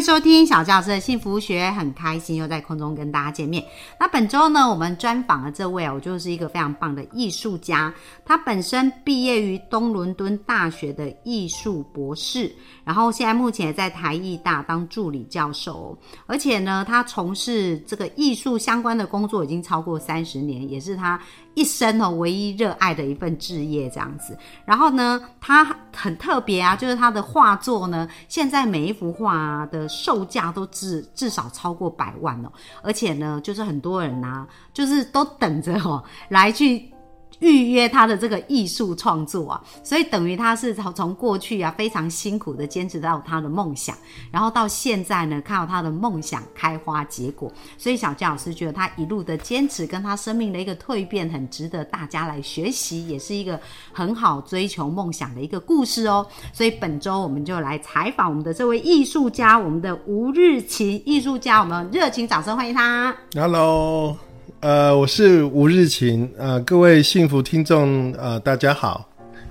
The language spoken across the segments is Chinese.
收听小教师的幸福学，很开心又在空中跟大家见面。那本周呢，我们专访的这位哦，就是一个非常棒的艺术家。他本身毕业于东伦敦大学的艺术博士，然后现在目前也在台艺大当助理教授。而且呢，他从事这个艺术相关的工作已经超过三十年，也是他一生哦唯一热爱的一份志业这样子。然后呢，他很特别啊，就是他的画作呢，现在每一幅画的售价都至至少超过百万哦。而且呢，就是很多人呐、就是都等着哦来去。预约他的这个艺术创作啊，所以等于他是从从过去啊非常辛苦的坚持到他的梦想，然后到现在呢看到他的梦想开花结果，所以小佳老师觉得他一路的坚持跟他生命的一个蜕变很值得大家来学习，也是一个很好追求梦想的一个故事哦。所以本周我们就来采访我们的这位艺术家，我们的吴日勤艺术家，我们热情掌声欢迎他。Hello，呃，我是吴日晴，呃，各位幸福听众，呃，大家好，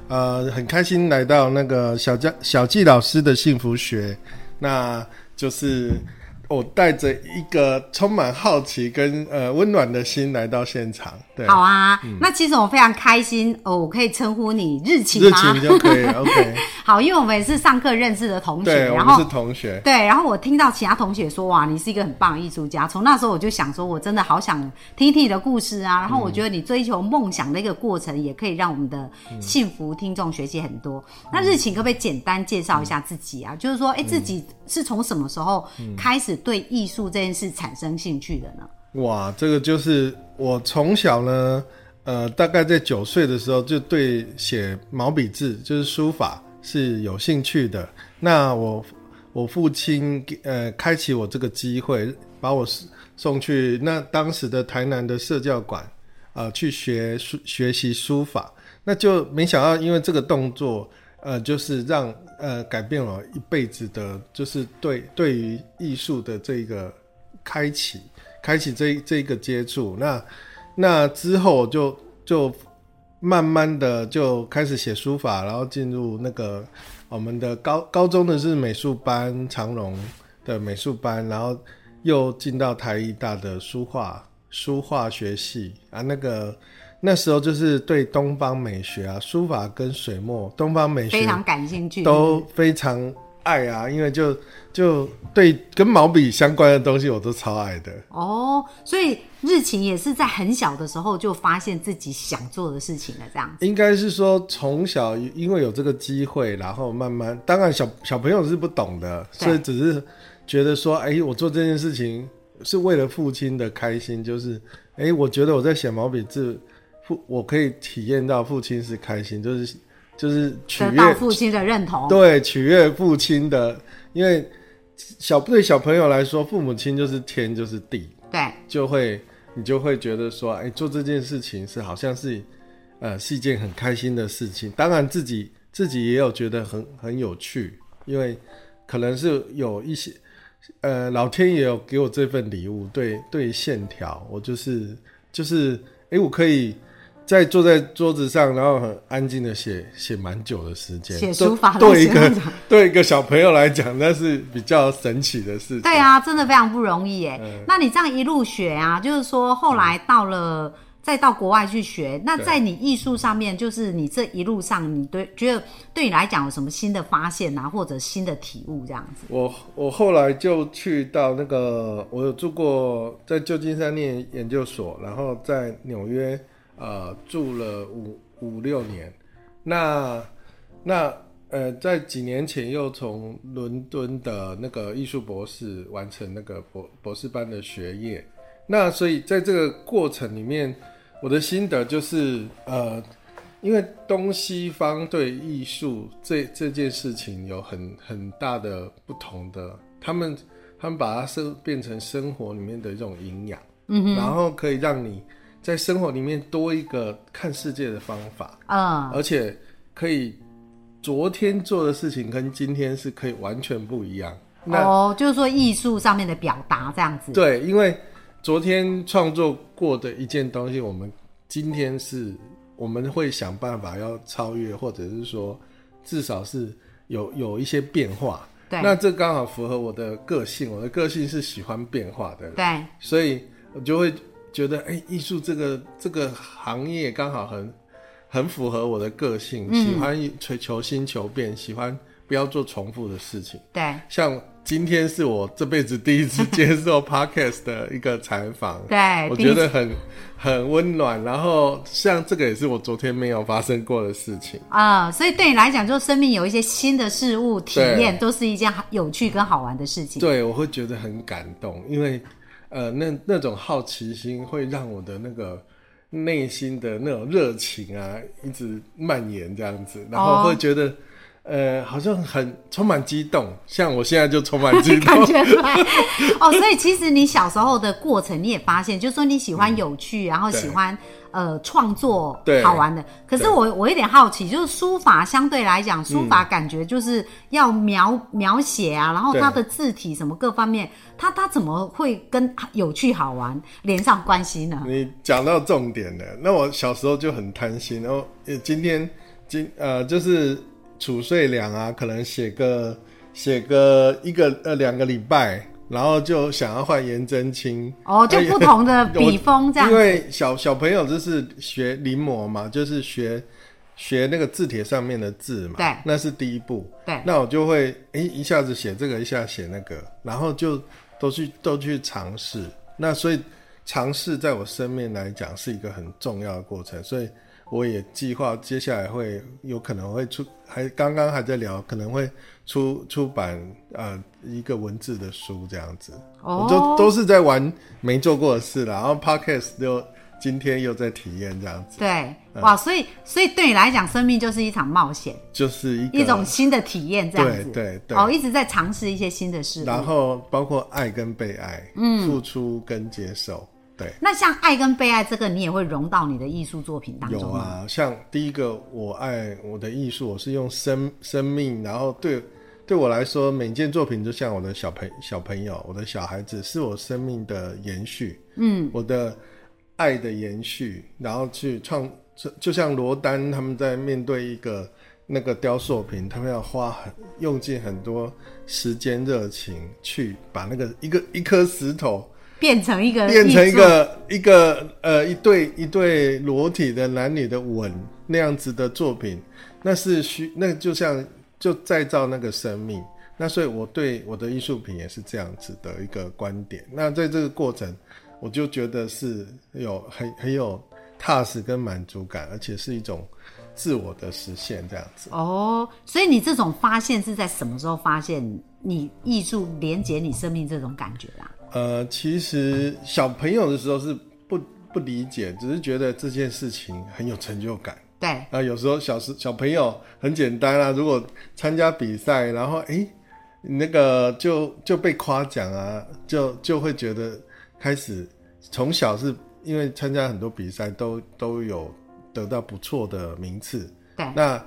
呃，很开心来到那个小江小纪老师的幸福学，那就是我带着一个充满好奇跟呃温暖的心来到现场，对，好啊，那其实我非常开心哦，我可以称呼你日晴日吗？勤就可以，OK，好，因为我们也是上课认识的同学，对，然后是同学，对，然后我听到其他同学说哇，你是一个很棒的艺术家。从那时候我就想说，我真的好想听听你的故事啊。然后我觉得你追求梦想的一个过程，也可以让我们的幸福听众学习很多。那日晴可不可以简单介绍一下自己啊？就是说，哎，自己是从什么时候开始对艺术这件事产生兴趣的呢？哇，这个就是我从小呢，呃，大概在九岁的时候就对写毛笔字，就是书法是有兴趣的。那我我父亲呃开启我这个机会，把我送去那当时的台南的社教馆，呃，去学书学习书法。那就没想到，因为这个动作，呃，就是让呃改变了一辈子的，就是对对于艺术的这个开启。开启这这一个接触，那那之后就就慢慢的就开始写书法，然后进入那个我们的高高中的是美术班，长荣的美术班，然后又进到台艺大的书画书画学系啊，那个那时候就是对东方美学啊，书法跟水墨，东方美学非常感兴趣，都非常爱啊，因为就就对跟毛笔相关的东西我都超爱的。哦，所以日勤也是在很小的时候就发现自己想做的事情了，这样子。应该是说从小因为有这个机会，然后慢慢，当然小小朋友是不懂的，所以只是觉得说，哎、我做这件事情是为了父亲的开心，就是，哎、我觉得我在写毛笔字，父我可以体验到父亲是开心，就是就是取悦父亲的认同，对取悦父亲的，因为小对小朋友来说，父母亲就是天就是地，对就会你就会觉得说，哎，做这件事情是好像是，呃，是一件很开心的事情。当然自己自己也有觉得很很有趣，因为可能是有一些，呃，老天也有给我这份礼物，对对线条，我就是就是，哎，我可以。在坐在桌子上，然后很安静的写写蛮久的时间，写书法对对一个 对一个小朋友来讲，那是比较神奇的事情。对啊，真的非常不容易哎。嗯那你这样一路学啊，就是说后来到了。再到国外去学，那在你艺术上面，就是你这一路上，你对觉得对你来讲有什么新的发现啊，或者新的体悟这样子？我我后来就去到那个，我有住过在旧金山念研究所，然后在纽约呃住了五五六年。那那呃，在几年前又从伦敦的那个艺术博士完成那个博博士班的学业。那所以在这个过程里面，我的心得就是呃，因为东西方对艺术这这件事情有很很大的不同的，他们他们把它生变成生活里面的一种营养，嗯然后可以让你在生活里面多一个看世界的方法，嗯，而且可以昨天做的事情跟今天是可以完全不一样。那哦，就是说艺术上面的表达这样子。对，因为昨天创作过的一件东西，我们今天是我们会想办法要超越，或者是说至少是有有一些变化。对那这刚好符合我的个性，我的个性是喜欢变化的人，对所以我就会觉得，哎、艺术这个这个行业刚好很很符合我的个性，喜欢追求新求变，喜欢不要做重复的事情。对像今天是我这辈子第一次接受 podcast 的一个采访，对，我觉得很很温暖。然后像这个也是我昨天没有发生过的事情。啊、所以对你来讲，就生命有一些新的事物体验，都是一件有趣跟好玩的事情。对，我会觉得很感动，因为呃，那那种好奇心会让我的那个内心的那种热情啊，一直蔓延这样子，然后哦会觉得。呃，好像很充满激动，像我现在就充满激感动。觉出来哦，所以其实你小时候的过程，你也发现，就是说你喜欢有趣，然后喜欢呃创作好玩的。可是我我有点好奇，就是书法相对来讲，书法感觉就是要描描写啊，然后它的字体什么各方面，它它怎么会跟有趣好玩连上关系呢？你讲到重点了，那我小时候就很贪心，然后呃今天今呃就是储税粮啊，可能写个写个一个呃两个礼拜，然后就想要换颜真卿。哦，就不同的 笔锋这样因。为小小朋友就是学临摹嘛，就是学学那个字帖上面的字嘛，对那是第一步。对那我就会诶、一下子写这个，一下写那个，然后就都去都去尝试。那所以尝试在我生命来讲是一个很重要的过程，所以我也计划接下来会有可能会出，还刚刚还在聊，可能会出出版呃一个文字的书这样子。哦。我都都是在玩没做过的事啦，然后 podcast 就今天又在体验这样子，对，嗯。哇，所以所以对你来讲，生命就是一场冒险，就是一个一种新的体验，这样子。对对对。哦，一直在尝试一些新的事物。然后包括爱跟被爱，嗯，付出跟接受，对，那像爱跟被爱这个，你也会融到你的艺术作品当中吗？有啊。像第一个，我爱我的艺术，我是用生生命，然后对对我来说，每件作品就像我的小朋小朋友，我的小孩子，是我生命的延续，嗯，我的爱的延续，然后去创，就就像罗丹他们在面对一个那个雕塑品，他们要花很用尽很多时间热情去把那个一个一颗石头。变成一个变成一个一个呃一对一对裸体的男女的吻那样子的作品，那是需那就像就再造那个生命。那所以我对我的艺术品也是这样子的一个观点。那在这个过程，我就觉得是有很很有踏实跟满足感，而且是一种自我的实现这样子。哦。所以你这种发现是在什么时候发现你艺术连接你生命这种感觉啊？呃，其实小朋友的时候是不不理解，只是觉得这件事情很有成就感。对，啊，有时候小时小朋友很简单啊，如果参加比赛，然后诶，那个就就被夸奖啊，就就会觉得开始从小是因为参加很多比赛都都有得到不错的名次，对，那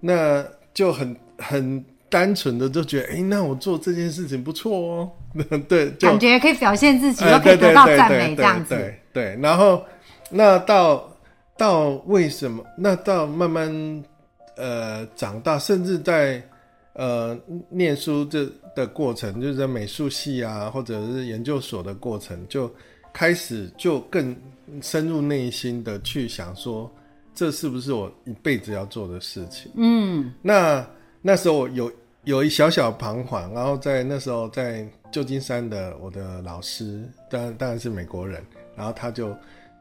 那就很很单纯的就觉得，哎，那我做这件事情不错哦，对，就感觉可以表现自己，呃又可以得到赞美这样子。对对对，然后那到到为什么？那到慢慢呃长大，甚至在呃念书这的过程，就是在美术系啊，或者是研究所的过程，就开始就更深入内心的去想说，这是不是我一辈子要做的事情？嗯，那那时候我有有一小小彷徨，然后在那时候在旧金山的我的老师，当然当然是美国人，然后他就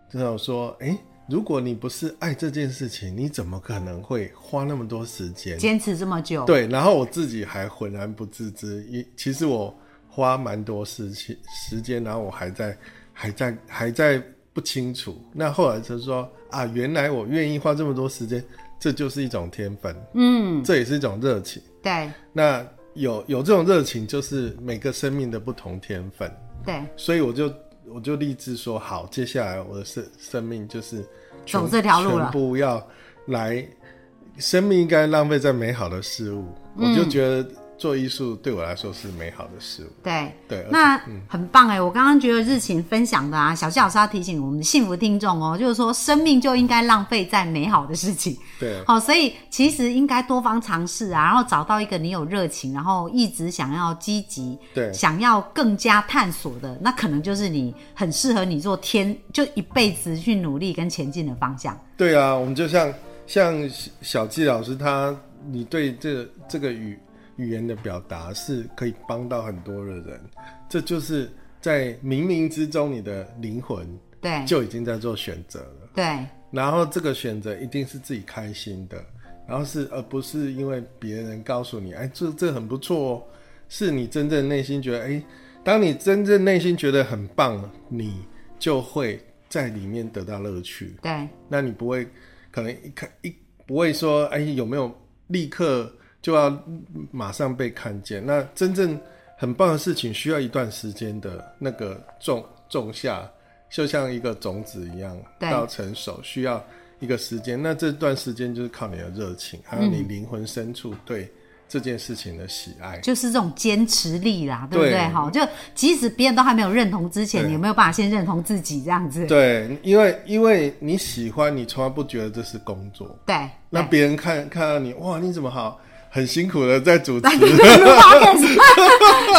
跟我说：“诶，如果你不是爱这件事情，你怎么可能会花那么多时间？”坚持这么久，对，然后我自己还浑然不自知，一其实我花蛮多时期时间，然后我还在还在还在不清楚。那后来就说啊，原来我愿意花这么多时间，这就是一种天分，嗯，这也是一种热情。对。那有有这种热情，就是每个生命的不同天分，对，所以我就我就立志说，好，接下来我的生生命就是走这条路了。全部要来生命应该浪费在美好的事物，嗯我就觉得做艺术对我来说是美好的事物。对。对，那很棒哎！我刚刚觉得日晴分享的啊，小纪老师要提醒我们的幸福听众哦，就是说生命就应该浪费在美好的事情。对好、所以其实应该多方尝试啊，然后找到一个你有热情，然后一直想要积极，对想要更加探索的，那可能就是你很适合你做天，就一辈子去努力跟前进的方向。对啊，我们就像像小纪老师他，你对这这个语语言的表达是可以帮到很多的人，这就是在冥冥之中你的灵魂对。就已经在做选择了。对。然后这个选择一定是自己开心的，然后是而不是因为别人告诉你，哎，这这很不错哦，是你真正内心觉得，哎，当你真正内心觉得很棒，你就会在里面得到乐趣。对。那你不会可能一看一不会说，哎，有没有立刻就要马上被看见？那真正很棒的事情需要一段时间的那个种种下，就像一个种子一样对到成熟，需要一个时间。那这段时间就是靠你的热情，还有你灵魂深处对这件事情的喜爱。就是这种坚持力啦，对不对？对哈，就即使别人都还没有认同之前，你有没有办法先认同自己这样子？对，因为因为你喜欢，你从来不觉得这是工作。对，那别人看看到你，哇，你怎么好，很辛苦的在主持，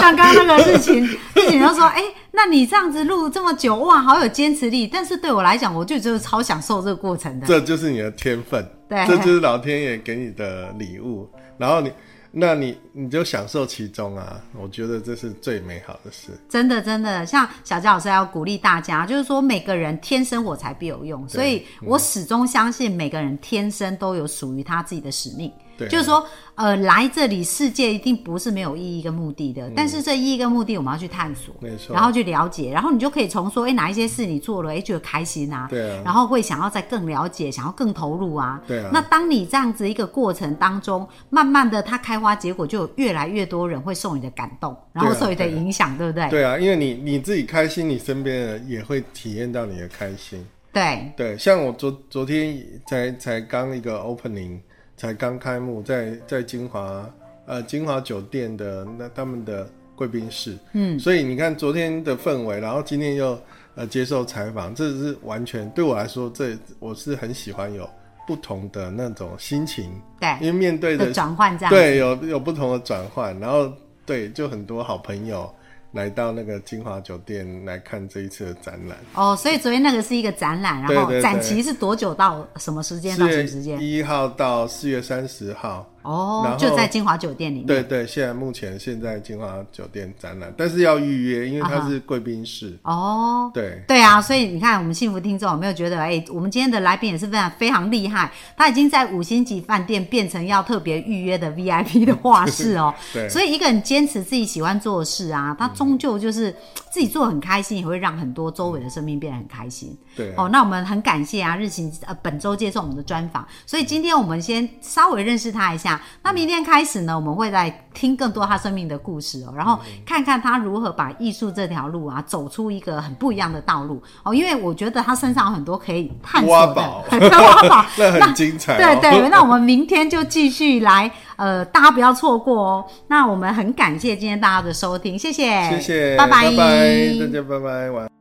像刚刚那个日晴，日情就说：“哎、那你这样子录这么久，哇，好有坚持力。但是对我来讲，我就觉得超享受这个过程的。这就是你的天分，对这就是老天爷给你的礼物。然后你，那你你就享受其中啊，我觉得这是最美好的事。真的，真的，像小佳老师要鼓励大家，就是说每个人天生我材必有用，所以我始终相信每个人天生都有属于他自己的使命。对。就是说，呃，来这里世界一定不是没有意义跟目的的，但是这意义跟目的我们要去探索，没错。然后去了解，然后你就可以从说，哎，哪一些事你做了，哎，觉得开心啊，对啊。然后会想要再更了解，想要更投入啊，对啊。那当你这样子一个过程当中，慢慢的它开花结果，就有越来越多人会受你的感动，然后受你的影响，对不对？对啊，因为你你自己开心，你身边的人也会体验到你的开心。对。对，像我昨昨天才才刚一个 opening，才刚开幕，在在金华呃金华酒店的那他们的贵宾室，嗯，所以你看昨天的氛围，然后今天又呃接受采访，这是完全对我来说，这我是很喜欢有不同的那种心情，对。因为面对的的转换这样。对有有不同的转换，然后对就很多好朋友来到那个金华酒店来看这一次的展览。哦，所以昨天那个是一个展览，然后展期是多久到什么时间到什么时间？一号到四月三十号。哦就在金华酒店里面。对对，现在目前现在金华酒店展览，但是要预约，因为它是贵宾室。哦，对对啊，所以你看，我们幸福听众有没有觉得，哎、我们今天的来宾也是非常非常厉害，他已经在五星级饭店变成要特别预约的 VIP 的画室 哦。对所以一个人坚持自己喜欢做的事啊，他终究就是自己做得很开心，也会让很多周围的生命变得很开心。对哦，那我们很感谢啊，日行呃本周接受我们的专访，所以今天我们先稍微认识他一下。那明天开始呢，我们会再听更多他生命的故事哦，然后看看他如何把艺术这条路啊走出一个很不一样的道路哦。因为我觉得他身上有很多可以探索的挖宝挖宝，那很精彩、哦。对对，那我们明天就继续来，呃，大家不要错过哦。那我们很感谢今天大家的收听，谢谢，谢谢，拜拜，拜拜，大家拜拜，晚安。